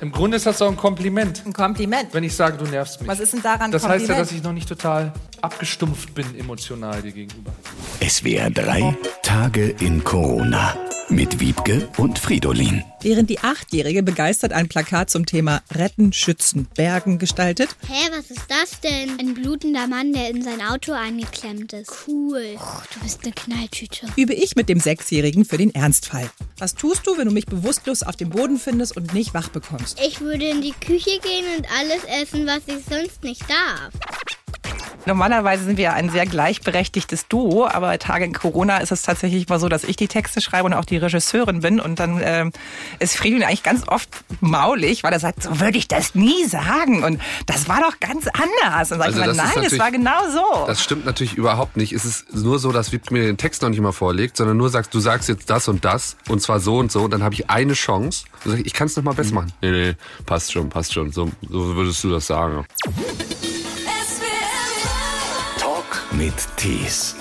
Im Grunde ist das doch ein Kompliment, Ein Kompliment. wenn ich sage, du nervst mich. Was ist denn daran das heißt ja, Kompliment? dass ich noch nicht total abgestumpft bin emotional dir gegenüber. SWR 3 Tage in Corona mit Wiebke und Fridolin. Während die Achtjährige begeistert ein Plakat zum Thema Retten, Schützen, Bergen gestaltet, Hä, was ist das denn? Ein blutender Mann, der in sein Auto eingeklemmt ist. Cool. Oh, du bist eine Knalltüte. übe ich mit dem Sechsjährigen für den Ernstfall. Was tust du, wenn du mich bewusstlos auf dem Boden findest und nicht wach bekommst? Ich würde in die Küche gehen und alles essen, was ich sonst nicht darf. Normalerweise sind wir ein sehr gleichberechtigtes Duo, aber bei Tage in Corona ist es tatsächlich mal so, dass ich die Texte schreibe und auch die Regisseurin bin. Und dann ähm, ist Friedrich eigentlich ganz oft maulig, weil er sagt, so würde ich das nie sagen. Und das war doch ganz anders. Und dann sage Also ich das immer, ist nein, es war genau so. Das stimmt natürlich überhaupt nicht. Es ist nur so, dass Wiebke mir den Text noch nicht mal vorlegt, sondern nur sagst, du sagst jetzt das und das und zwar so und so und dann habe ich eine Chance. Dann sag ich, ich kann es noch mal besser machen. Nee, nee, passt schon, passt schon. So, so würdest du das sagen. Mit Tees.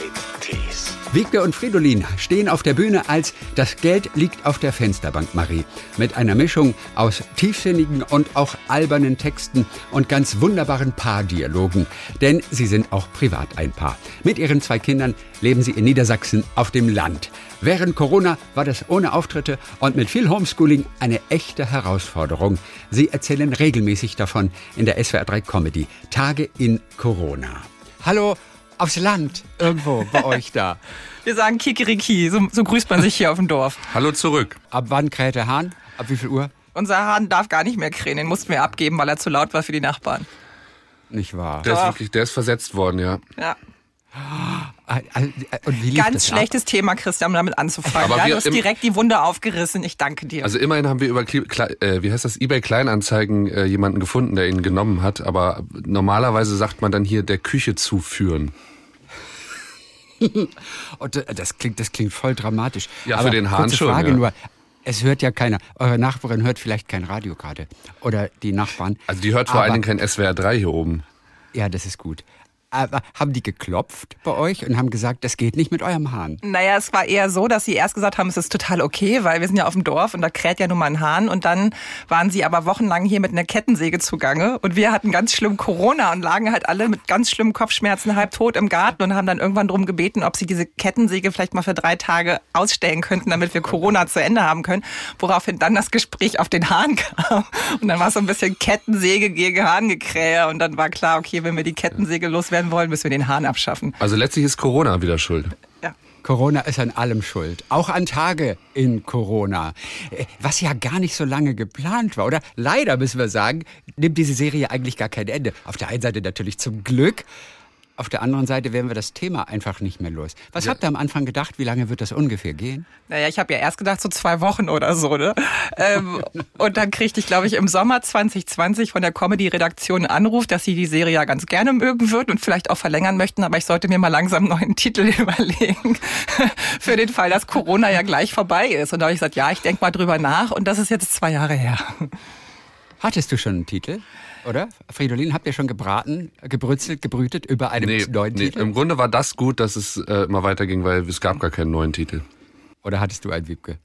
Wiebke und Fridolin stehen auf der Bühne als Das Geld liegt auf der Fensterbank, Marie. Mit einer Mischung aus tiefsinnigen und auch albernen Texten und ganz wunderbaren Paardialogen. Denn sie sind auch privat ein Paar. Mit ihren zwei Kindern leben sie in Niedersachsen auf dem Land. Während Corona war das ohne Auftritte und mit viel Homeschooling eine echte Herausforderung. Sie erzählen regelmäßig davon in der SWR 3 Comedy Tage in Corona. Hallo aufs Land irgendwo bei euch da. Wir sagen Kikiriki, so, so grüßt man sich hier auf dem Dorf. Hallo zurück. Ab wann kräht der Hahn? Ab wie viel Uhr? Unser Hahn darf gar nicht mehr krähen, den mussten wir abgeben, weil er zu laut war für die Nachbarn. Nicht wahr? Der ist Doch. wirklich, der ist versetzt worden, ja. Ja. Und wie lief Ganz das ab? schlechtes Thema, Christian, um damit anzufangen. Aber ja, wir du hast direkt die Wunde aufgerissen. Ich danke dir. Also immerhin haben wir über äh, wie heißt das eBay Kleinanzeigen äh, jemanden gefunden, der ihn genommen hat, aber normalerweise sagt man dann hier der Küche zuführen. Und äh, das klingt, das klingt voll dramatisch. Ja, für Aber den Hahn kurze schon, Frage ja. nur. Es hört ja keiner. Eure Nachbarin hört vielleicht kein Radio gerade. Oder die Nachbarn. Also die hört vor Aber- allen Dingen kein SWR 3 hier oben. Ja, das ist gut. Aber haben die geklopft bei euch und haben gesagt, das geht nicht mit eurem Hahn? Naja, es war eher so, dass sie erst gesagt haben, es ist total okay, weil wir sind ja auf dem Dorf und da kräht ja nun mal ein Hahn. Und dann waren sie aber wochenlang hier mit einer Kettensäge zugange. Und wir hatten ganz schlimm Corona und lagen halt alle mit ganz schlimmen Kopfschmerzen halb tot im Garten und haben dann irgendwann drum gebeten, ob sie diese Kettensäge vielleicht mal für drei Tage ausstellen könnten, damit wir Corona zu Ende haben können. Woraufhin dann das Gespräch auf den Hahn kam. Und dann war es so ein bisschen Kettensäge gegen Hahngekrähe. Und dann war klar, okay, wenn wir die Kettensäge loswerden wollen, müssen wir den Hahn abschaffen. Also letztlich ist Corona wieder schuld. Ja. Corona ist an allem schuld. Auch an Tage in Corona. Äh, Was ja gar nicht so lange geplant war, oder? Leider müssen wir sagen, nimmt diese Serie eigentlich gar kein Ende. Auf der einen Seite natürlich zum Glück. Auf der anderen Seite werden wir das Thema einfach nicht mehr los. Was habt ihr am Anfang gedacht? Wie lange wird das ungefähr gehen? Naja, ich habe ja erst gedacht, so zwei Wochen oder so, ne? ähm, und dann kriegte ich, glaube ich, im Sommer 2020 von der Comedy-Redaktion einen Anruf, dass sie die Serie ja ganz gerne mögen würden und vielleicht auch verlängern möchten, aber ich sollte mir mal langsam einen neuen Titel überlegen. Für den Fall, dass Corona ja gleich vorbei ist. Und da habe ich gesagt, ja, ich denke mal drüber nach und das ist jetzt zwei Jahre her. Hattest du schon einen Titel? Oder? Fridolin, habt ihr schon gebraten, gebrützelt, gebrütet über einen Nee, neuen nee, Titel? im Grunde war das gut, dass es äh, immer weiterging, weil es gab gar keinen neuen Titel. Oder hattest du einen Wiebke?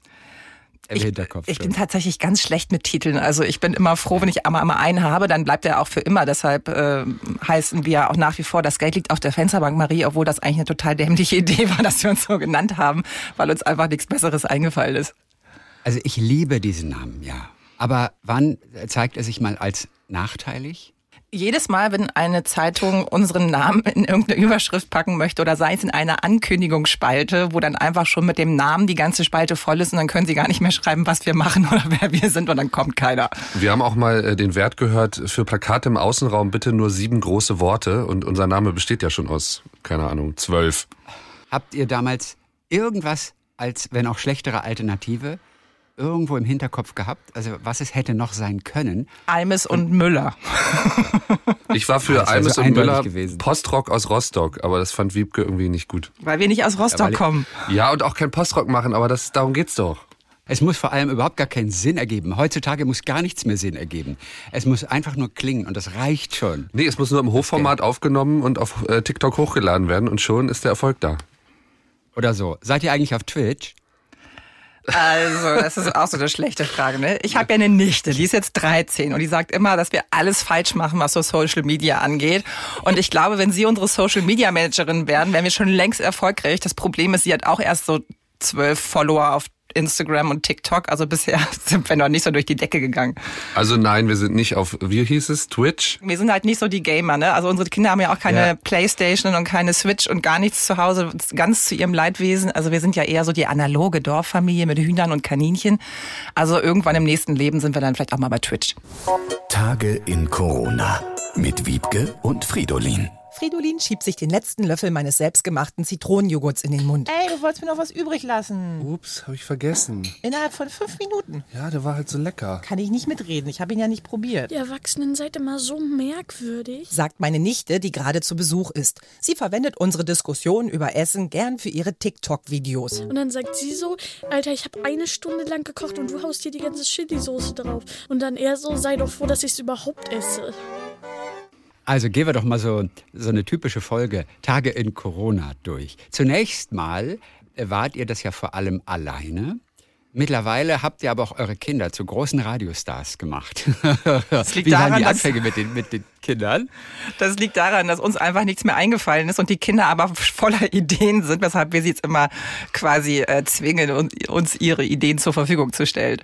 Im Ich, Hinterkopf ich schon. bin tatsächlich ganz schlecht mit Titeln. Also ich bin immer froh, wenn ich einmal, einmal einen habe, dann bleibt er auch für immer. Deshalb äh, heißen wir auch nach wie vor, das Geld liegt auf der Fensterbank Marie, obwohl das eigentlich eine total dämliche Idee war, dass wir uns so genannt haben, weil uns einfach nichts Besseres eingefallen ist. Also ich liebe diesen Namen, ja. Aber wann zeigt er sich mal als nachteilig? Jedes Mal, wenn eine Zeitung unseren Namen in irgendeine Überschrift packen möchte oder sei es in eine Ankündigungsspalte, wo dann einfach schon mit dem Namen die ganze Spalte voll ist und dann können sie gar nicht mehr schreiben, was wir machen oder wer wir sind und dann kommt keiner. Wir haben auch mal äh, den Wert gehört, für Plakate im Außenraum bitte nur sieben große Worte und unser Name besteht ja schon aus, keine Ahnung, zwölf. Habt ihr damals irgendwas als, wenn auch schlechtere Alternative, irgendwo im Hinterkopf gehabt? Also was es hätte noch sein können? Almes und Müller. Ich war für so Almes und Müller gewesen. Postrock aus Rostock, aber das fand Wiebke irgendwie nicht gut. Weil wir nicht aus Rostock weil- kommen. Ja, und auch kein Postrock machen, aber das, darum geht's doch. Es muss vor allem überhaupt gar keinen Sinn ergeben. Heutzutage muss gar nichts mehr Sinn ergeben. Es muss einfach nur klingen und das reicht schon. Nee, es muss nur im Hochformat aufgenommen und auf äh, TikTok hochgeladen werden und schon ist der Erfolg da. Oder so. Seid ihr eigentlich auf Twitch? Also, das ist auch so eine schlechte Frage. Ne? Ich habe ja eine Nichte, die ist jetzt 13 und die sagt immer, dass wir alles falsch machen, was so Social Media angeht. Und ich glaube, wenn sie unsere Social Media Managerin wären, wären wir schon längst erfolgreich. Das Problem ist, sie hat auch erst so zwölf Follower auf Instagram und TikTok. Also bisher sind wir noch nicht so durch die Decke gegangen. Also nein, wir sind nicht auf, wie hieß es, Twitch? Wir sind halt nicht so die Gamer, ne? Also unsere Kinder haben ja auch keine Ja. Playstation und keine Switch und gar nichts zu Hause, ganz zu ihrem Leidwesen. Also wir sind ja eher so die analoge Dorffamilie mit Hühnern und Kaninchen. Also irgendwann im nächsten Leben sind wir dann vielleicht auch mal bei Twitch. Tage in Corona mit Wiebke und Fridolin. Fridolin schiebt sich den letzten Löffel meines selbstgemachten Zitronenjoghurts in den Mund. Ey, du wolltest mir noch was übrig lassen. Ups, habe ich vergessen. Innerhalb von fünf Minuten. Ja, der war halt so lecker. Kann ich nicht mitreden. Ich habe ihn ja nicht probiert. Ihr Erwachsenen seid immer so merkwürdig. Sagt meine Nichte, die gerade zu Besuch ist. Sie verwendet unsere Diskussion über Essen gern für ihre TikTok-Videos. Und dann sagt sie so, Alter, ich habe eine Stunde lang gekocht und du haust hier die ganze Chili-Soße drauf. Und dann er so, sei doch froh, dass ich es überhaupt esse. Also gehen wir doch mal so, so eine typische Folge Tage in Corona durch. Zunächst mal äh, wart ihr das ja vor allem alleine. Mittlerweile habt ihr aber auch eure Kinder zu großen Radiostars gemacht. Das liegt Wie waren daran, die dass- Anfänge mit den, mit den Kindern? Das liegt daran, dass uns einfach nichts mehr eingefallen ist und die Kinder aber voller Ideen sind, weshalb wir sie jetzt immer quasi äh, zwingen, uns ihre Ideen zur Verfügung zu stellen.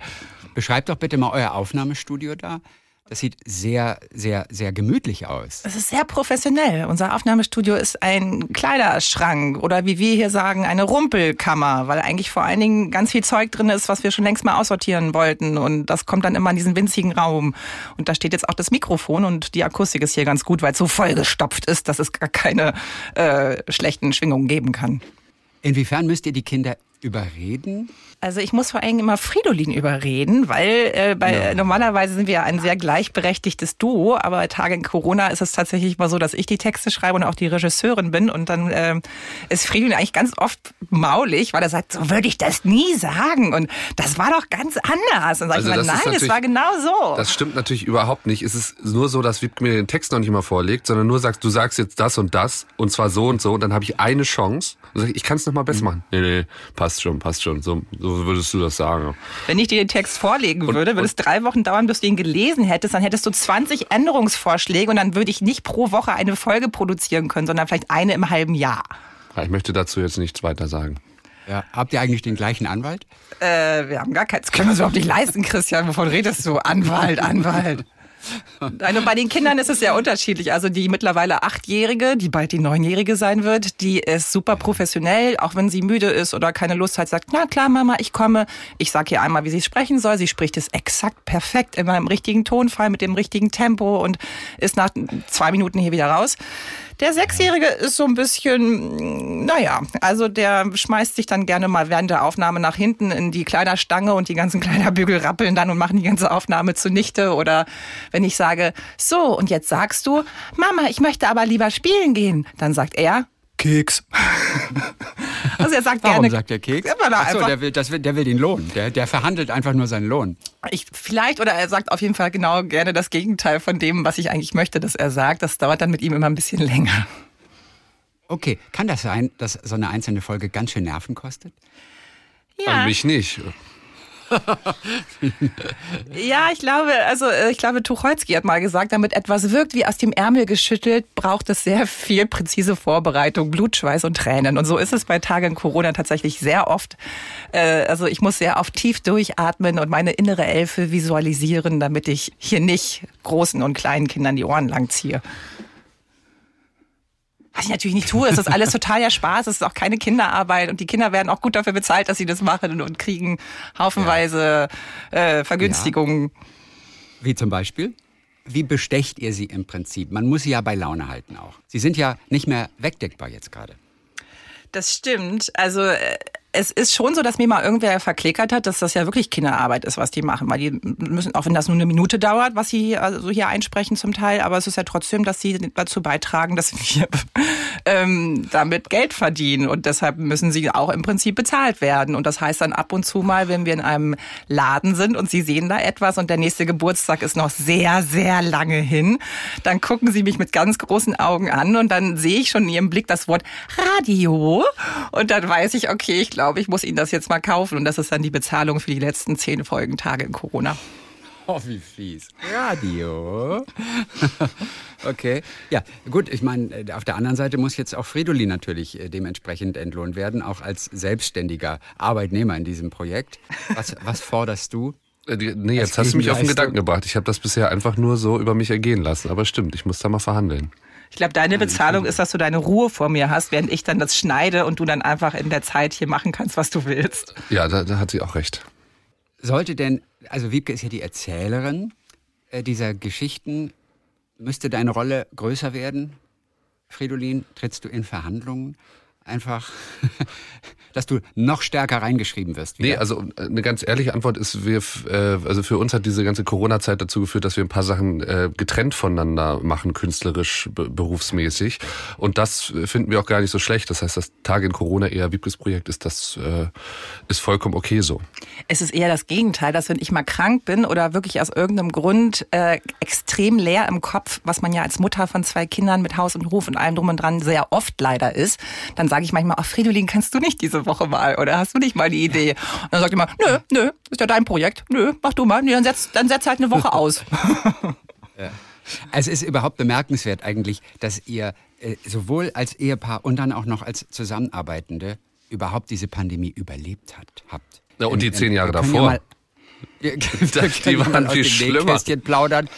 Beschreibt doch bitte mal euer Aufnahmestudio da. Das sieht sehr, sehr, sehr gemütlich aus. Es ist sehr professionell. Unser Aufnahmestudio ist ein Kleiderschrank oder wie wir hier sagen, eine Rumpelkammer, weil eigentlich vor allen Dingen ganz viel Zeug drin ist, was wir schon längst mal aussortieren wollten. Und das kommt dann immer in diesen winzigen Raum. Und da steht jetzt auch das Mikrofon und die Akustik ist hier ganz gut, weil es so vollgestopft ist, dass es gar keine äh, schlechten Schwingungen geben kann. Inwiefern müsst ihr die Kinder überreden? Also ich muss vor allem immer Fridolin überreden, weil äh, bei, normalerweise sind wir ja ein sehr gleichberechtigtes Duo, aber Tage in Corona ist es tatsächlich mal so, dass ich die Texte schreibe und auch die Regisseurin bin und dann ähm, ist Fridolin eigentlich ganz oft maulig, weil er sagt, so würde ich das nie sagen und das war doch ganz anders. Und dann sage Also ich immer, ist nein, es war genau so. Das stimmt natürlich überhaupt nicht. Es ist nur so, dass Wiebke mir den Text noch nicht mal vorlegt, sondern nur sagt, du sagst jetzt das und das und zwar so und so und dann habe ich eine Chance. Und sag ich, ich kann es noch mal besser machen. Nee, nee, passt schon, passt schon. So, so würdest du das sagen. Wenn ich dir den Text vorlegen würde, würde es drei Wochen dauern, bis du ihn gelesen hättest. Dann hättest du 20 Änderungsvorschläge und dann würde ich nicht pro Woche eine Folge produzieren können, sondern vielleicht eine im halben Jahr. Ja, Ich möchte dazu jetzt nichts weiter sagen. Ja, habt ihr eigentlich den gleichen Anwalt? Äh, wir haben gar keins. Das können wir uns überhaupt nicht leisten, Christian. Wovon redest du? Anwalt, Anwalt. Und bei den Kindern ist es sehr unterschiedlich. Also die mittlerweile Achtjährige, die bald die Neunjährige sein wird, die ist super professionell, auch wenn sie müde ist oder keine Lust hat, sagt, na klar, Mama, ich komme. Ich sage ihr einmal, wie sie sprechen soll. Sie spricht es exakt perfekt, immer im richtigen Tonfall, mit dem richtigen Tempo und ist nach zwei Minuten hier wieder raus. Der Sechsjährige ist so ein bisschen, naja, also der schmeißt sich dann gerne mal während der Aufnahme nach hinten in die Kleiderstange und die ganzen Kleiderbügel rappeln dann und machen die ganze Aufnahme zunichte. Oder wenn ich sage, so, und jetzt sagst du, Mama, ich möchte aber lieber spielen gehen, dann sagt er, Keks. also er sagt Warum gerne. sagt der Keks? Ja, weil er Ach so, einfach- der will, das will, der will den Lohn. Der, der verhandelt einfach nur seinen Lohn. Ich, vielleicht oder er sagt auf jeden Fall genau gerne das Gegenteil von dem, was ich eigentlich möchte, dass er sagt. Das dauert dann mit ihm immer ein bisschen länger. Okay, kann das sein, dass so eine einzelne Folge ganz schön Nerven kostet? An mich nicht. Ja, ich glaube, also äh, ich glaube, Tucholsky hat mal gesagt, damit etwas wirkt wie aus dem Ärmel geschüttelt, braucht es sehr viel präzise Vorbereitung, Blutschweiß und Tränen. Und so ist es bei Tagen Corona tatsächlich sehr oft. Äh, Also ich muss sehr oft tief durchatmen und meine innere Elfe visualisieren, damit ich hier nicht großen und kleinen Kindern die Ohren lang ziehe. Was ich natürlich nicht tue, es ist alles total ja Spaß, es ist auch keine Kinderarbeit und die Kinder werden auch gut dafür bezahlt, dass sie das machen und kriegen haufenweise äh, Vergünstigungen. Wie zum Beispiel? Wie bestecht ihr sie im Prinzip? Man muss sie ja bei Laune halten auch. Sie sind ja nicht mehr wegdeckbar jetzt gerade. Das stimmt. Also äh, es ist schon so, dass mir mal irgendwer verklickert hat, dass das ja wirklich Kinderarbeit ist, was die machen. Weil die müssen, auch wenn das nur eine Minute dauert, was sie also hier einsprechen zum Teil, aber es ist ja trotzdem, dass sie dazu beitragen, dass wir ähm, damit Geld verdienen. Und deshalb müssen sie auch im Prinzip bezahlt werden. Und das heißt dann ab und zu mal, wenn wir in einem Laden sind und sie sehen da etwas und der nächste Geburtstag ist noch sehr, sehr lange hin, dann gucken sie mich mit ganz großen Augen an und dann sehe ich schon in ihrem Blick das Wort Radio. Und dann weiß ich, okay, ich glaube, ich muss Ihnen das jetzt mal kaufen und das ist dann die Bezahlung für die letzten zehn Folgentage in Corona. Oh, wie fies. Radio. okay. Ja, gut, ich meine, äh, auf der anderen Seite muss jetzt auch Fridolin natürlich äh, dementsprechend entlohnt werden, auch als selbstständiger Arbeitnehmer in diesem Projekt. Was, was forderst du? Äh, Nee, jetzt hast du mich auf den Gedanken gebracht. Ich habe das bisher einfach nur so über mich ergehen lassen. Aber stimmt, ich muss da mal verhandeln. Ich glaube, deine Bezahlung ist, dass du deine Ruhe vor mir hast, während ich dann das schneide und du dann einfach in der Zeit hier machen kannst, was du willst. Ja, da, da hat sie auch recht. Sollte denn, also Wiebke ist ja die Erzählerin äh, dieser Geschichten, müsste deine Rolle größer werden? Fridolin, trittst du in Verhandlungen? Einfach, dass du noch stärker reingeschrieben wirst. Nee, wieder? also äh, eine ganz ehrliche Antwort ist, wir, äh, also für uns hat diese ganze Corona-Zeit dazu geführt, dass wir ein paar Sachen äh, getrennt voneinander machen, künstlerisch, be berufsmäßig. Und das finden wir auch gar nicht so schlecht. Das heißt, das Tage in Corona eher Wiebkes Projekt ist, das äh, ist vollkommen okay so. Es ist eher das Gegenteil, dass wenn ich mal krank bin oder wirklich aus irgendeinem Grund äh, extrem leer im Kopf, was man ja als Mutter von zwei Kindern mit Haus und Ruf und allem drum und dran sehr oft leider ist, dann sage ich manchmal, ach Fridolin, kannst du nicht diese Woche mal oder hast du nicht mal die Idee? Und dann sagt immer, nö, nö, ist ja dein Projekt, nö, mach du mal, nee, dann setz, dann setz halt eine Woche aus. Es ist überhaupt bemerkenswert eigentlich, dass ihr äh, sowohl als Ehepaar und dann auch noch als Zusammenarbeitende überhaupt diese Pandemie überlebt hat, habt. Ja, und die Ähm, zehn Jahre davor. Ja Die waren viel schlimmer. Plaudern.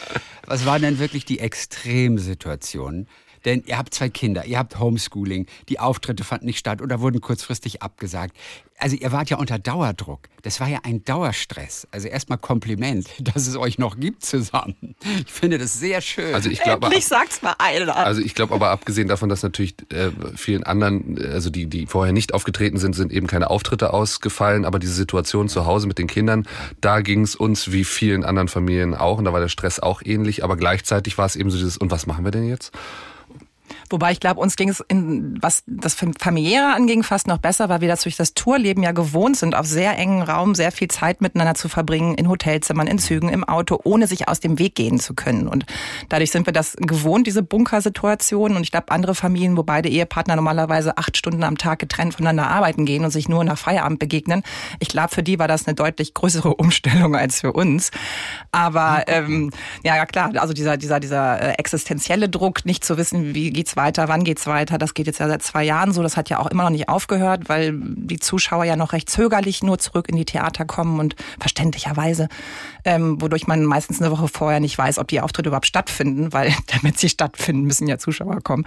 Was waren denn wirklich die Extremsituationen? Denn ihr habt zwei Kinder, ihr habt Homeschooling, die Auftritte fanden nicht statt oder wurden kurzfristig abgesagt. Also ihr wart ja unter Dauerdruck. Das war ja ein Dauerstress. Also erstmal Kompliment, dass es euch noch gibt zusammen. Ich finde das sehr schön. Also ich glaube, Endlich sagt's mal einer. Also ich glaube aber abgesehen davon, dass natürlich äh, vielen anderen, äh, also die, die vorher nicht aufgetreten sind, sind eben keine Auftritte ausgefallen. Aber diese Situation zu Hause mit den Kindern, da ging es uns wie vielen anderen Familien auch. Und da war der Stress auch ähnlich. Aber gleichzeitig war es eben so dieses, und was machen wir denn jetzt? Wobei ich glaube, uns ging es, in, was das familiäre anging, fast noch besser, weil wir das durch das Tourleben ja gewohnt sind, auf sehr engen Raum sehr viel Zeit miteinander zu verbringen, in Hotelzimmern, in Zügen, im Auto, ohne sich aus dem Weg gehen zu können. Und dadurch sind wir das gewohnt, diese Bunkersituation. Und ich glaube, andere Familien, wo beide Ehepartner normalerweise acht Stunden am Tag getrennt voneinander arbeiten gehen und sich nur nach Feierabend begegnen, ich glaube, für die war das eine deutlich größere Umstellung als für uns. Aber ähm, ja, klar, also dieser, dieser, dieser äh, existenzielle Druck, nicht zu wissen, wie geht's weiter, wann geht's weiter, das geht jetzt ja seit zwei Jahren so. Das hat ja auch immer noch nicht aufgehört, weil die Zuschauer ja noch recht zögerlich nur zurück in die Theater kommen und verständlicherweise, ähm, wodurch man meistens eine Woche vorher nicht weiß, ob die Auftritte überhaupt stattfinden, weil damit sie stattfinden, müssen ja Zuschauer kommen.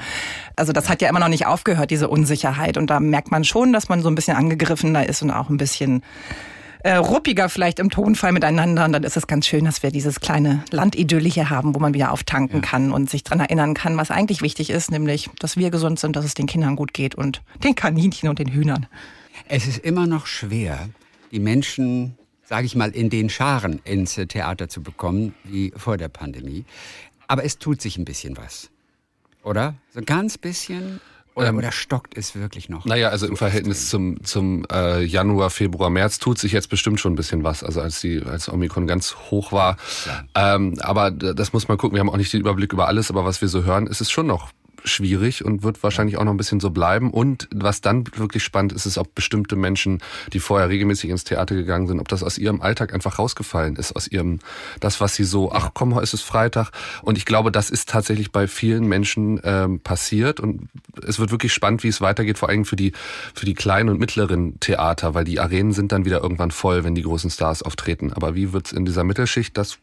Also das hat ja immer noch nicht aufgehört, diese Unsicherheit. Und da merkt man schon, dass man so ein bisschen angegriffener ist und auch ein bisschen äh, ruppiger vielleicht im Tonfall miteinander. Und dann ist es ganz schön, dass wir dieses kleine Landidylle hier haben, wo man wieder auftanken kann und sich dran erinnern kann, was eigentlich wichtig ist, nämlich, dass wir gesund sind, dass es den Kindern gut geht und den Kaninchen und den Hühnern. Es ist immer noch schwer, die Menschen, sage ich mal, in den Scharen ins Theater zu bekommen, wie vor der Pandemie. Aber es tut sich ein bisschen was. Oder? So ein ganz bisschen? Oder, Ähm, oder stockt es wirklich noch? Naja, also im Verhältnis zum, zum äh, Januar, Februar, März tut sich jetzt bestimmt schon ein bisschen was. Also als die als Omikron ganz hoch war. Ähm, aber das muss man gucken. Wir haben auch nicht den Überblick über alles, aber was wir so hören, ist es schon noch schwierig und wird wahrscheinlich auch noch ein bisschen so bleiben. Und was dann wirklich spannend ist, ist, ob bestimmte Menschen, die vorher regelmäßig ins Theater gegangen sind, ob das aus ihrem Alltag einfach rausgefallen ist, aus ihrem, das, was sie so, ach komm, heute ist es Freitag. Und ich glaube, das ist tatsächlich bei vielen Menschen ähm, passiert. Und es wird wirklich spannend, wie es weitergeht, vor allem für die, für die kleinen und mittleren Theater, weil die Arenen sind dann wieder irgendwann voll, wenn die großen Stars auftreten. Aber wie wird's in dieser Mittelschicht, das,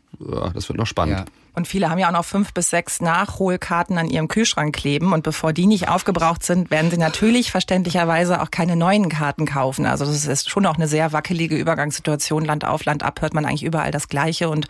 das wird noch spannend. Ja. Und viele haben ja auch noch fünf bis sechs Nachholkarten an ihrem Kühlschrank kleben. Und bevor die nicht aufgebraucht sind, werden sie natürlich verständlicherweise auch keine neuen Karten kaufen. Also das ist schon auch eine sehr wackelige Übergangssituation. Land auf, Land ab hört man eigentlich überall das Gleiche. Und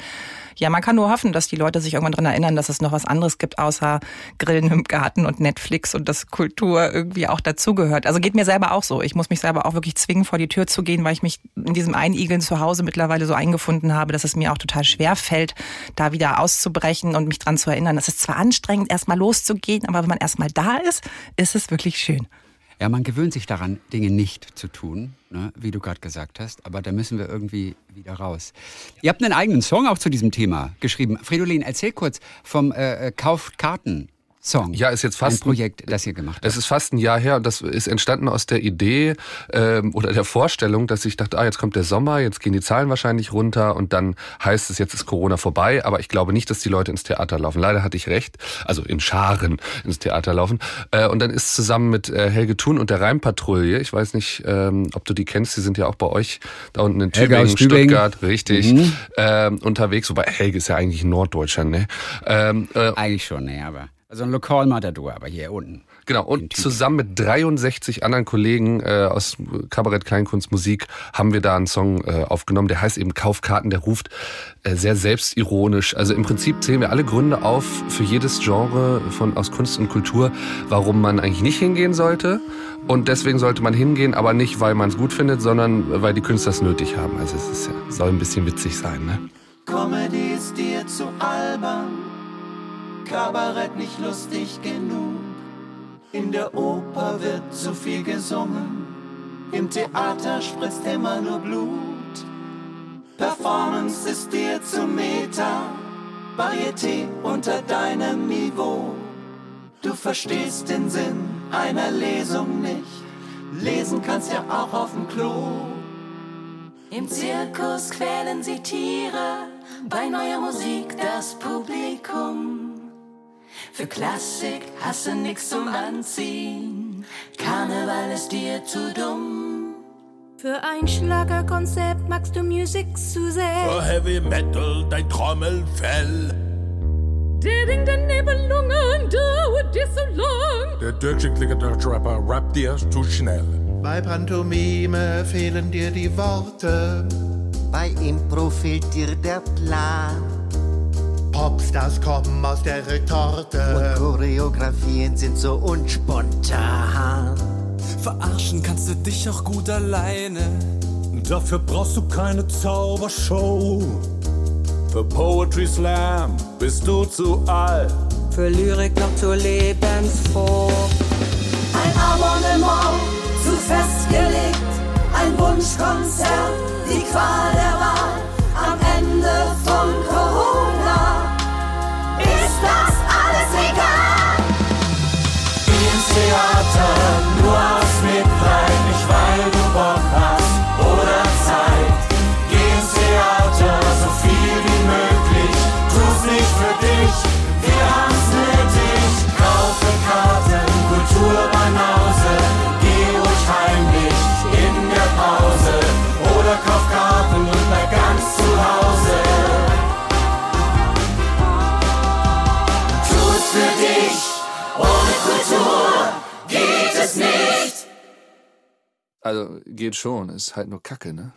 ja, man kann nur hoffen, dass die Leute sich irgendwann dran erinnern, dass es noch was anderes gibt, außer Grillen im Garten und Netflix und dass Kultur irgendwie auch dazugehört. Also geht mir selber auch so. Ich muss mich selber auch wirklich zwingen, vor die Tür zu gehen, weil ich mich in diesem Einigeln zu Hause mittlerweile so eingefunden habe, dass es mir auch total schwer fällt, da wieder auszubrechen und mich dran zu erinnern. Es ist zwar anstrengend, erstmal loszugehen, aber wenn man erstmal da ist, ist es wirklich schön. Ja, man gewöhnt sich daran, Dinge nicht zu tun, ne, wie du gerade gesagt hast, aber da müssen wir irgendwie wieder raus. Ihr habt einen eigenen Song auch zu diesem Thema geschrieben. Fridolin, erzähl kurz vom äh, äh, Kauft Karten Song. Ja, ist jetzt Ein fast Projekt, das ihr gemacht habt. Es ist fast ein Jahr her und das ist entstanden aus der Idee ähm, oder der Vorstellung, dass ich dachte, ah, jetzt kommt der Sommer, jetzt gehen die Zahlen wahrscheinlich runter und dann heißt es, jetzt ist Corona vorbei. Aber ich glaube nicht, dass die Leute ins Theater laufen. Leider hatte ich recht, also in Scharen ins Theater laufen. Äh, und dann ist zusammen mit äh, Helge Thun und der Rheinpatrouille, ich weiß nicht, ähm, ob du die kennst, die sind ja auch bei euch da unten in Tübingen. Stuttgart, richtig, Mhm. ähm, unterwegs. Wobei Helge ist ja eigentlich ein Norddeutscher, ne? Ähm, äh, Eigentlich schon, ne, aber. Also ein Lokalmatador, aber hier unten. Genau, und zusammen mit 63 anderen Kollegen äh, aus Kabarett, Kleinkunst, Musik haben wir da einen Song äh, aufgenommen, der heißt eben Kaufkarten, der ruft äh, sehr selbstironisch. Also im Prinzip zählen wir alle Gründe auf für jedes Genre von aus Kunst und Kultur, warum man eigentlich nicht hingehen sollte. Und deswegen sollte man hingehen, aber nicht, weil man es gut findet, sondern weil die Künstler es nötig haben. Also es ist ja, soll ein bisschen witzig sein, ne? Comedy ist dir zu albern, Kabarett nicht lustig genug. In der Oper wird zu viel gesungen, im Theater spritzt immer nur Blut. Performance ist dir zu Meta, Varieté unter deinem Niveau. Du verstehst den Sinn einer Lesung nicht, lesen kannst ja auch auf dem Klo. Im Zirkus quälen sie Tiere, bei neuer Musik das Publikum. Für Klassik hast du nix zum Anziehen, Karneval ist dir zu dumm. Für ein Schlagerkonzept magst du Musik zu sehr. Für Heavy Metal dein Trommelfell. Der Ring der Nebelungen dauert dir so lang. Der Dirkchen klingende Rapper rappt dir zu schnell. Bei Pantomime fehlen dir die Worte. Bei Impro fehlt dir der Plan. Popstars kommen aus der Retorte. Und Choreografien sind so unspontan. Verarschen kannst du dich auch gut alleine. Dafür brauchst du keine Zaubershow. Für Poetry Slam bist du zu alt. Für Lyrik noch zu lebensfroh. Ein Abonnement zu festgelegt. Ein Wunschkonzert, die Qual der Wahl. Am Ende von Corona Geh ins geht schon, ist halt nur Kacke, ne?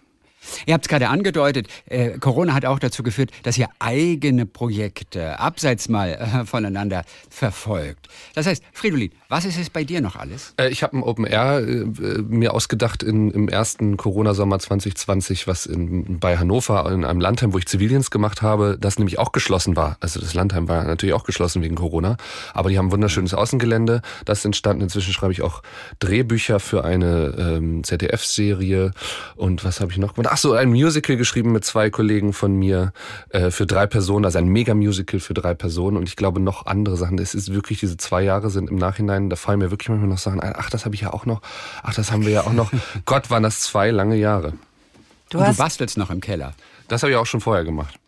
Ihr habt es gerade angedeutet, äh, Corona hat auch dazu geführt, dass ihr eigene Projekte abseits mal äh, voneinander verfolgt. Das heißt, Fridolin, was ist es bei dir noch alles? Äh, Ich habe ein Open Air äh, mir ausgedacht in, im ersten Corona-Sommer 2020, was in, bei Hannover in einem Landheim, wo ich Zivildienst gemacht habe, das nämlich auch geschlossen war. Also das Landheim war natürlich auch geschlossen wegen Corona, aber die haben ein wunderschönes Außengelände. Das entstanden. Inzwischen schreibe ich auch Drehbücher für eine ähm, ZDF-Serie und was habe ich noch gemacht? Ach ein Musical geschrieben mit zwei Kollegen von mir äh, für drei Personen, also ein Mega-Musical für drei Personen und ich glaube noch andere Sachen. Es ist wirklich diese zwei Jahre sind im Nachhinein, da fallen mir wirklich manchmal noch Sachen ein. Ach, das habe ich ja auch noch. Ach, das haben wir ja auch noch. Gott, waren das zwei lange Jahre. Du, Und du bastelst noch im Keller. Das habe ich auch schon vorher gemacht.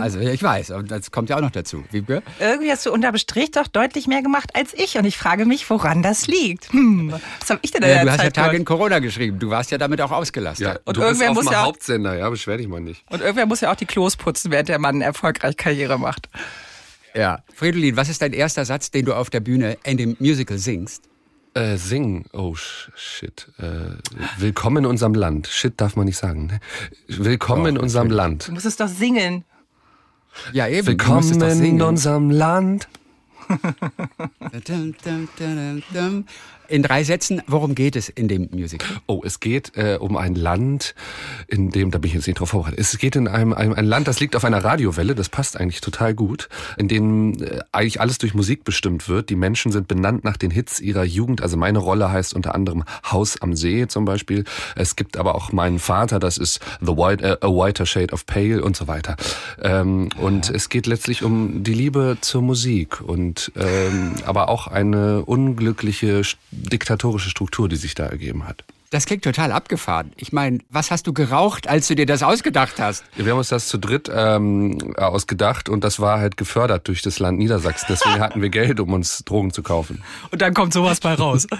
Also ich weiß, und das kommt ja auch noch dazu. Wiebke? Irgendwie hast du unterm Strich doch deutlich mehr gemacht als ich und ich frage mich, woran das liegt. Hm, was habe ich denn in Ja, du hast ja Zeit Tage gemacht? in Corona geschrieben. Du warst ja damit auch ausgelastet. Ja, Und du bist irgendwer auf muss ja- Hauptsender, ja, beschwer dich mal nicht. Und irgendwer muss ja auch die Klos putzen, während der Mann erfolgreich Karriere macht. Ja. Fridolin, was ist dein erster Satz, den du auf der Bühne in dem Musical singst? Äh, singen. Oh, sh- shit. Äh, willkommen in unserem Land. Shit darf man nicht sagen. Ne? Willkommen in unserem Land. Du musst es doch singen. Ja, eben. Willkommen in unserem Land. In drei Sätzen, worum geht es in dem Musical? Oh, es geht äh, um ein Land, in dem, da bin ich jetzt nicht drauf vorbereitet. Es geht in einem, einem ein Land, das liegt auf einer Radiowelle, das passt eigentlich total gut, in dem äh, eigentlich alles durch Musik bestimmt wird. Die Menschen sind benannt nach den Hits ihrer Jugend. Also meine Rolle heißt unter anderem Haus am See zum Beispiel. Es gibt aber auch meinen Vater, das ist The White, äh, A Whiter Shade of Pale und so weiter. Ähm, und es geht letztlich um die Liebe zur Musik und ähm, aber auch eine unglückliche diktatorische Struktur, die sich da ergeben hat. Das klingt total abgefahren. Ich meine, was hast du geraucht, als du dir das ausgedacht hast? Wir haben uns das zu dritt ähm, ausgedacht und das war halt gefördert durch das Land Niedersachsen. Deswegen hatten wir Geld, um uns Drogen zu kaufen. Und dann kommt sowas bei raus.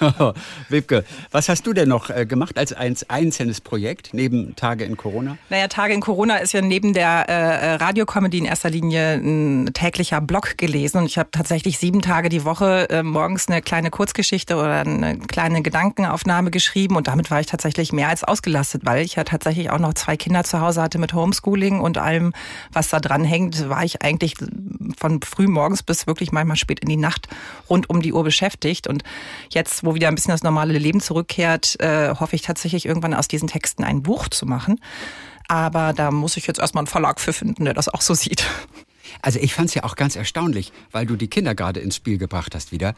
Webke, was hast du denn noch äh, gemacht als ein einzelnes Projekt neben Tage in Corona? Naja, Tage in Corona ist ja neben der äh, Radiocomedy in erster Linie ein täglicher Blog gelesen. Und ich habe tatsächlich sieben Tage die Woche äh, morgens eine kleine Kurzgeschichte oder eine kleine Gedankenaufnahme geschrieben. Und damit war ich tatsächlich mehr als ausgelastet, weil ich ja tatsächlich auch noch zwei Kinder zu Hause hatte mit Homeschooling und allem, was da dran hängt, war ich eigentlich von früh morgens bis wirklich manchmal spät in die Nacht rund um die Uhr beschäftigt. Und jetzt, wo wieder ein bisschen das normale Leben zurückkehrt, äh, hoffe ich tatsächlich irgendwann aus diesen Texten ein Buch zu machen. Aber da muss ich jetzt erstmal einen Verlag für finden, der das auch so sieht. Also ich fand es ja auch ganz erstaunlich, weil du die Kinder gerade ins Spiel gebracht hast wieder,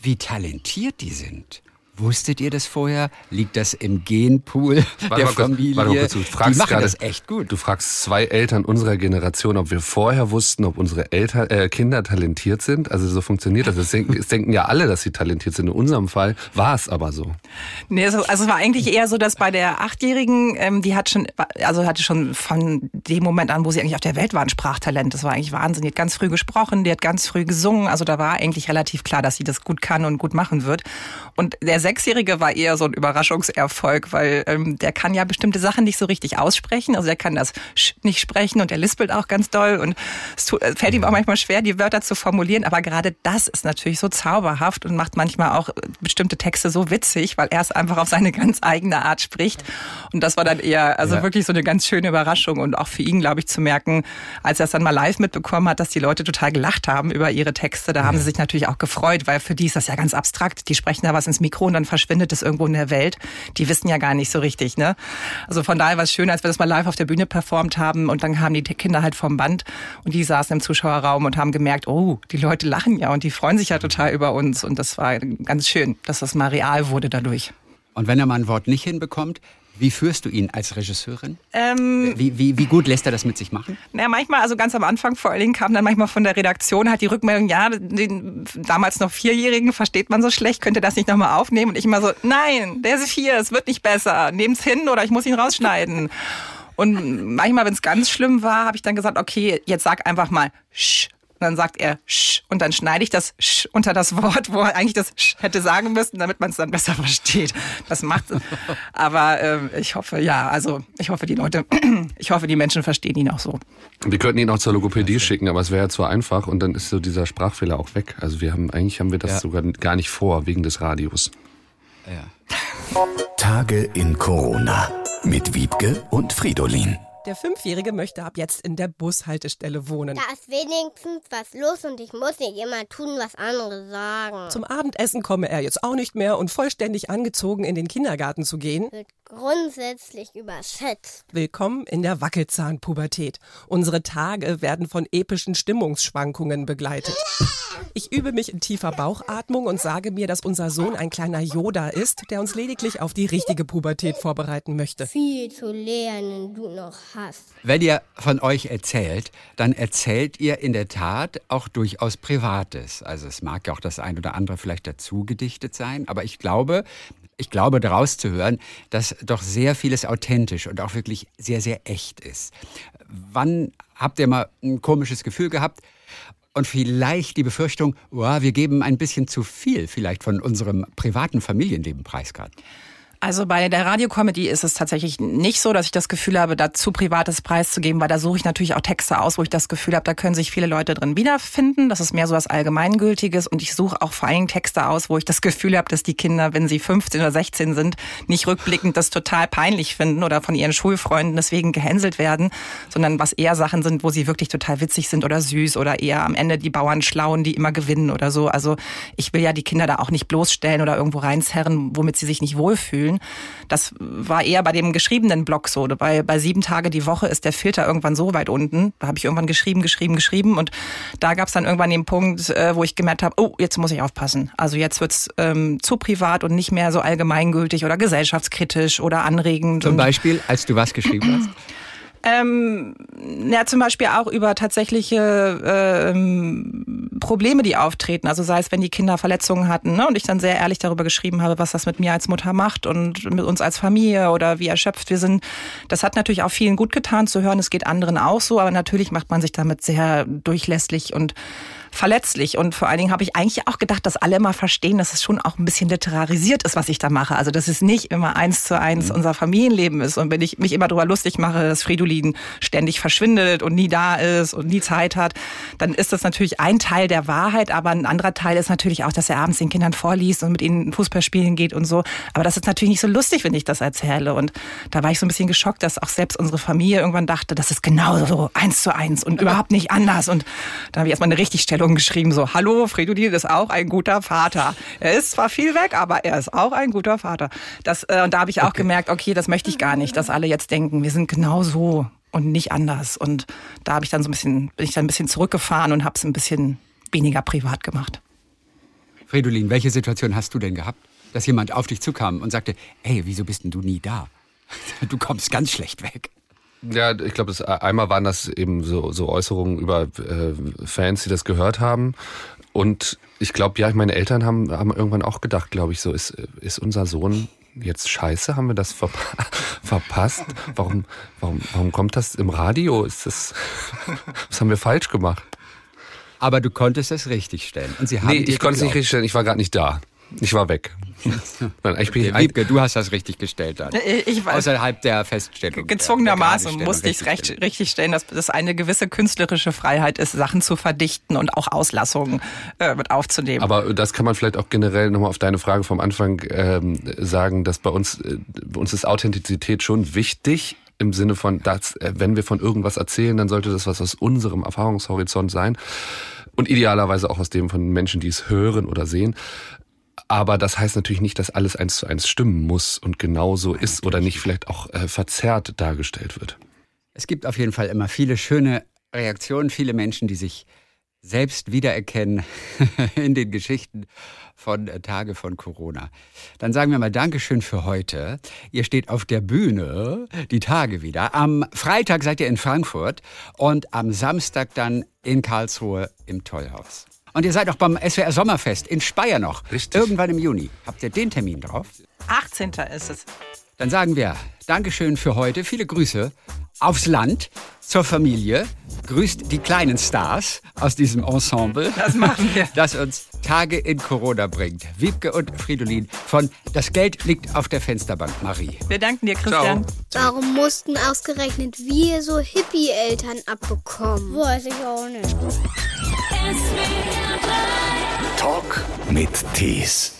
wie talentiert die sind. Wusstet ihr das vorher? Liegt das im Genpool Warte der mal kurz, Familie? warte mal kurz, du die fragst machen gerade, das echt gut. Du fragst zwei Eltern unserer Generation, ob wir vorher wussten, ob unsere Eltern, äh, Kinder talentiert sind. Also so funktioniert das. Es denken, denken ja alle, dass sie talentiert sind. In unserem Fall war es aber so. Nee, also, also es war eigentlich eher so, dass bei der Achtjährigen, ähm, die hat schon, also hatte schon von dem Moment an, wo sie eigentlich auf der Welt war, ein Sprachtalent. Das war eigentlich Wahnsinn. Die hat ganz früh gesprochen, die hat ganz früh gesungen. Also da war eigentlich relativ klar, dass sie das gut kann und gut machen wird. Und der Sechsjährige war eher so ein Überraschungserfolg, weil ähm, der kann ja bestimmte Sachen nicht so richtig aussprechen. Also er kann das Sch nicht sprechen und er lispelt auch ganz doll und es tut, es fällt ihm auch manchmal schwer, die Wörter zu formulieren. Aber gerade das ist natürlich so zauberhaft und macht manchmal auch bestimmte Texte so witzig, weil er es einfach auf seine ganz eigene Art spricht. Und das war dann eher, also Ja. wirklich so eine ganz schöne Überraschung und auch für ihn, glaube ich, zu merken, als er es dann mal live mitbekommen hat, dass die Leute total gelacht haben über ihre Texte. Da haben sie sich natürlich auch gefreut, weil für die ist das ja ganz abstrakt. Die sprechen da was ins Mikro und dann verschwindet es irgendwo in der Welt. Die wissen ja gar nicht so richtig, ne? Also von daher war es schön, als wir das mal live auf der Bühne performt haben und dann kamen die Kinder halt vom Band und die saßen im Zuschauerraum und haben gemerkt, oh, die Leute lachen ja und die freuen sich ja total über uns und das war ganz schön, dass das mal real wurde dadurch. Und wenn er mal ein Wort nicht hinbekommt, wie führst du ihn als Regisseurin? Ähm, Wie, wie, wie gut lässt er das mit sich machen? Ja, manchmal, also ganz am Anfang vor allen Dingen kam dann manchmal von der Redaktion halt die Rückmeldung, ja, den damals noch Vierjährigen versteht man so schlecht, könnte das nicht nochmal aufnehmen? Und ich immer so, nein, der ist vier, es wird nicht besser, nehm's hin oder ich muss ihn rausschneiden. Und manchmal, wenn es ganz schlimm war, habe ich dann gesagt, okay, jetzt sag einfach mal Sch. Und dann sagt er Sch. Und dann schneide ich das Sch unter das Wort, wo er eigentlich das Sch hätte sagen müssen, damit man es dann besser versteht. Das macht Aber ähm, ich hoffe, ja, also ich hoffe, die Leute, ich hoffe, die Menschen verstehen ihn auch so. Wir könnten ihn auch zur Logopädie schicken, aber es wäre ja zu einfach und dann ist so dieser Sprachfehler auch weg. Also wir haben eigentlich haben wir das Ja. sogar gar nicht vor wegen des Radios. Tage in Corona mit Wiebke und Fridolin. Der Fünfjährige möchte ab jetzt in der Bushaltestelle wohnen. Da ist wenigstens was los und ich muss nicht immer tun, was andere sagen. Zum Abendessen komme er jetzt auch nicht mehr und vollständig angezogen in den Kindergarten zu gehen. Wird grundsätzlich überschätzt. Willkommen in der Wackelzahnpubertät. Unsere Tage werden von epischen Stimmungsschwankungen begleitet. Ich übe mich in tiefer Bauchatmung und sage mir, dass unser Sohn ein kleiner Yoda ist, der uns lediglich auf die richtige Pubertät vorbereiten möchte. Viel zu lernen du noch hast. Wenn ihr von euch erzählt, dann erzählt ihr in der Tat auch durchaus Privates. Also es mag ja auch das ein oder andere vielleicht dazu gedichtet sein, aber ich glaube, ich glaube daraus zu hören, dass doch sehr vieles authentisch und auch wirklich sehr, sehr echt ist. Wann habt ihr mal ein komisches Gefühl gehabt? Und vielleicht die Befürchtung, oh, wir geben ein bisschen zu viel vielleicht von unserem privaten Familienleben preisgard. Also bei der Radiocomedy ist es tatsächlich nicht so, dass ich das Gefühl habe, da zu privates preiszugeben, weil da suche ich natürlich auch Texte aus, wo ich das Gefühl habe, da können sich viele Leute drin wiederfinden. Das ist mehr so was Allgemeingültiges und ich suche auch vor allen Dingen Texte aus, wo ich das Gefühl habe, dass die Kinder, wenn sie 15 oder 16 sind, nicht rückblickend das total peinlich finden oder von ihren Schulfreunden deswegen gehänselt werden, sondern was eher Sachen sind, wo sie wirklich total witzig sind oder süß oder eher am Ende die Bauern schlauen, die immer gewinnen oder so. Also ich will ja die Kinder da auch nicht bloßstellen oder irgendwo reinzerren, womit sie sich nicht wohlfühlen. Das war eher bei dem geschriebenen Blog so. Bei, bei sieben Tage die Woche ist der Filter irgendwann so weit unten. Da habe ich irgendwann geschrieben, geschrieben, geschrieben. Und da gab es dann irgendwann den Punkt, äh, wo ich gemerkt habe, oh, jetzt muss ich aufpassen. Also jetzt wird's ähm, zu privat und nicht mehr so allgemeingültig oder gesellschaftskritisch oder anregend. Zum Beispiel, als du was geschrieben hast? Ähm, ja, zum Beispiel auch über tatsächliche ähm, Probleme, die auftreten. Also sei es, wenn die Kinder Verletzungen hatten ne? und ich dann sehr ehrlich darüber geschrieben habe, was das mit mir als Mutter macht und mit uns als Familie oder wie erschöpft wir sind. Das hat natürlich auch vielen gut getan zu hören. Es geht anderen auch so, aber natürlich macht man sich damit sehr durchlässig und verletzlich. Und vor allen Dingen habe ich eigentlich auch gedacht, dass alle immer verstehen, dass es schon auch ein bisschen literarisiert ist, was ich da mache. Also dass es nicht immer eins zu eins unser Familienleben ist. Und wenn ich mich immer darüber lustig mache, dass Fridolin ständig verschwindet und nie da ist und nie Zeit hat, dann ist das natürlich ein Teil der Wahrheit. Aber ein anderer Teil ist natürlich auch, dass er abends den Kindern vorliest und mit ihnen Fußball spielen geht und so. Aber das ist natürlich nicht so lustig, wenn ich das erzähle. Und da war ich so ein bisschen geschockt, dass auch selbst unsere Familie irgendwann dachte, das ist genau so eins zu eins und überhaupt nicht anders. Und da habe ich erstmal eine Richtigstellung geschrieben, so, hallo, Fridolin ist auch ein guter Vater. Er ist zwar viel weg, aber er ist auch ein guter Vater. Das, äh, und da habe ich auch gemerkt, okay, das möchte ich gar nicht, dass alle jetzt denken, wir sind genau so und nicht anders. Und da habe ich dann so ein bisschen, bin ich dann ein bisschen zurückgefahren und habe es ein bisschen weniger privat gemacht. Fridolin, welche Situation hast du denn gehabt, dass jemand auf dich zukam und sagte, ey, wieso bist denn du nie da? Du kommst ganz schlecht weg. Ja, ich glaube, das einmal waren das eben so, so Äußerungen über äh, Fans, die das gehört haben. Und ich glaube, ja, meine Eltern haben, haben irgendwann auch gedacht, glaube ich, so ist, ist unser Sohn jetzt scheiße? Haben wir das verpa verpasst? Warum, warum, warum kommt das im Radio? Ist das, was haben wir falsch gemacht? Aber du konntest es richtig stellen. Und sie haben nee, ich konnte es nicht geglaubt. richtig stellen. Ich war gerade nicht da. Ich war weg. Nein, ich bin Okay, Wiebke, du hast das richtig gestellt dann. Ich weiß. Außerhalb der Feststellung. Gezwungenermaßen der, der musste ich es recht, richtig stellen, dass das eine gewisse künstlerische Freiheit ist, Sachen zu verdichten und auch Auslassungen äh, mit aufzunehmen. Aber das kann man vielleicht auch generell nochmal auf deine Frage vom Anfang ähm, sagen, dass bei uns, äh, bei uns ist Authentizität schon wichtig. Im Sinne von, dass, äh, wenn wir von irgendwas erzählen, dann sollte das was aus unserem Erfahrungshorizont sein. Und idealerweise auch aus dem von Menschen, die es hören oder sehen. Aber das heißt natürlich nicht, dass alles eins zu eins stimmen muss und genauso ist oder nicht vielleicht auch äh, verzerrt dargestellt wird. Es gibt auf jeden Fall immer viele schöne Reaktionen, viele Menschen, die sich selbst wiedererkennen in den Geschichten von äh, Tage von Corona. Dann sagen wir mal Dankeschön für heute. Ihr steht auf der Bühne die Tage wieder. Am Freitag seid ihr in Frankfurt und am Samstag dann in Karlsruhe im Tollhaus. Und ihr seid auch beim SWR Sommerfest in Speyer noch. Richtig. Irgendwann im Juni. Habt ihr den Termin drauf? 18. ist es. Dann sagen wir Dankeschön für heute. Viele Grüße aufs Land, zur Familie. Grüßt die kleinen Stars aus diesem Ensemble. Das machen wir. Das uns Tage in Corona bringt. Wiebke und Fridolin von Das Geld liegt auf der Fensterbank, Marie. Wir danken dir, Christian. Warum mussten ausgerechnet wir so Hippie-Eltern abbekommen? Weiß ich auch nicht. Talk mit Tees.